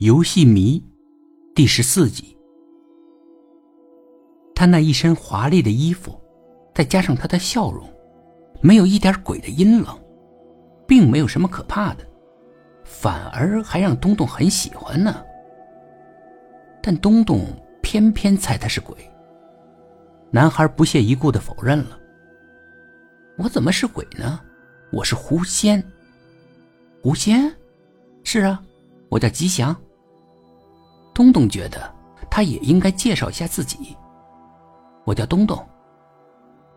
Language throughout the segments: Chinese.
游戏迷，第十四集。他那一身华丽的衣服，再加上他的笑容，没有一点鬼的阴冷，并没有什么可怕的，反而还让东东很喜欢呢。但东东偏偏猜他是鬼。男孩不屑一顾的否认了：“我怎么是鬼呢？我是狐仙。狐仙？是啊，我叫吉祥。”东东觉得他也应该介绍一下自己。我叫东东。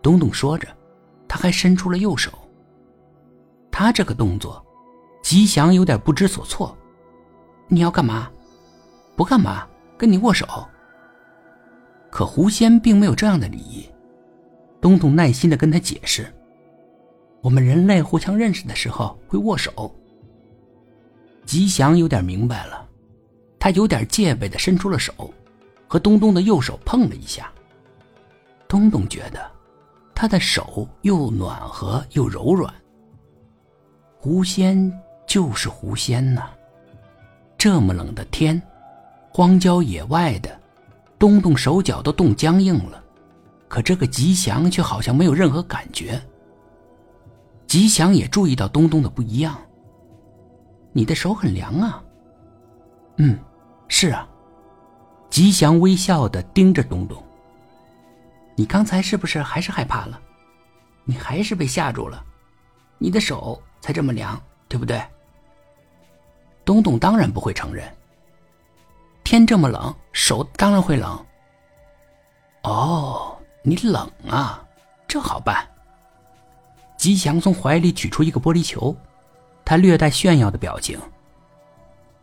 东东说着，他还伸出了右手。他这个动作，吉祥有点不知所措。你要干嘛？不干嘛，跟你握手。可狐仙并没有这样的礼仪。东东耐心的跟他解释：“我们人类互相认识的时候会握手。”吉祥有点明白了。他有点戒备的伸出了手，和东东的右手碰了一下。东东觉得他的手又暖和又柔软。狐仙就是狐仙呐，这么冷的天，荒郊野外的，东东手脚都冻僵硬了，可这个吉祥却好像没有任何感觉。吉祥也注意到东东的不一样，你的手很凉啊。嗯。是啊，吉祥微笑的盯着东东。你刚才是不是还是害怕了？你还是被吓住了，你的手才这么凉，对不对？东东当然不会承认。天这么冷，手当然会冷。哦，你冷啊，这好办。吉祥从怀里取出一个玻璃球，他略带炫耀的表情。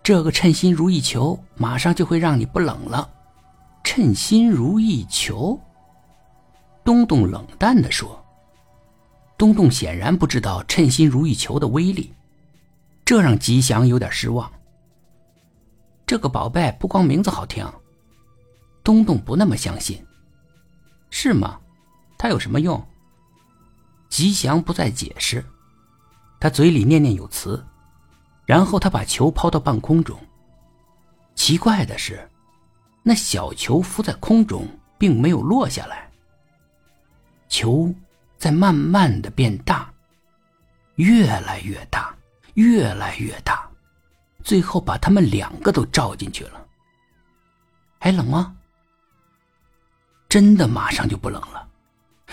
这个称心如意球马上就会让你不冷了。称心如意球，东东冷淡的说。东东显然不知道称心如意球的威力，这让吉祥有点失望。这个宝贝不光名字好听，东东不那么相信。是吗？它有什么用？吉祥不再解释，他嘴里念念有词。然后他把球抛到半空中。奇怪的是，那小球浮在空中，并没有落下来。球在慢慢的变大，越来越大，越来越大，最后把他们两个都照进去了。还冷吗？真的马上就不冷了，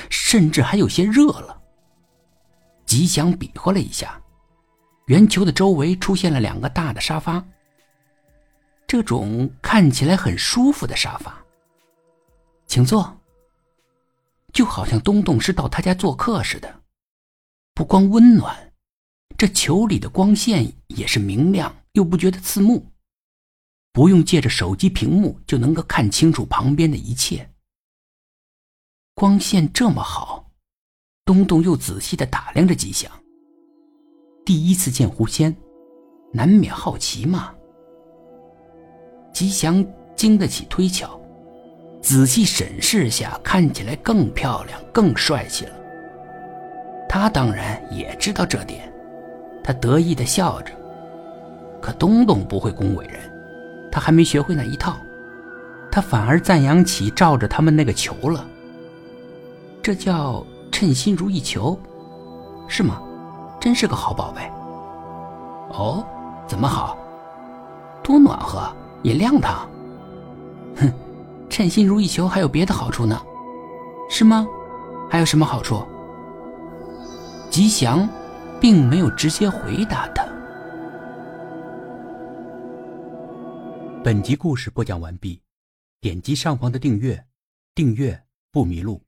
甚至还有些热了。吉祥比划了一下。圆球的周围出现了两个大的沙发，这种看起来很舒服的沙发。请坐。就好像东东是到他家做客似的，不光温暖，这球里的光线也是明亮又不觉得刺目，不用借着手机屏幕就能够看清楚旁边的一切。光线这么好，东东又仔细的打量着吉祥。第一次见狐仙，难免好奇嘛。吉祥经得起推敲，仔细审视下，看起来更漂亮、更帅气了。他当然也知道这点，他得意的笑着。可东东不会恭维人，他还没学会那一套，他反而赞扬起照着他们那个球了。这叫称心如意球，是吗？真是个好宝贝。哦，怎么好？多暖和，也亮堂。哼，称心如意球还有别的好处呢，是吗？还有什么好处？吉祥，并没有直接回答他。本集故事播讲完毕，点击上方的订阅，订阅不迷路。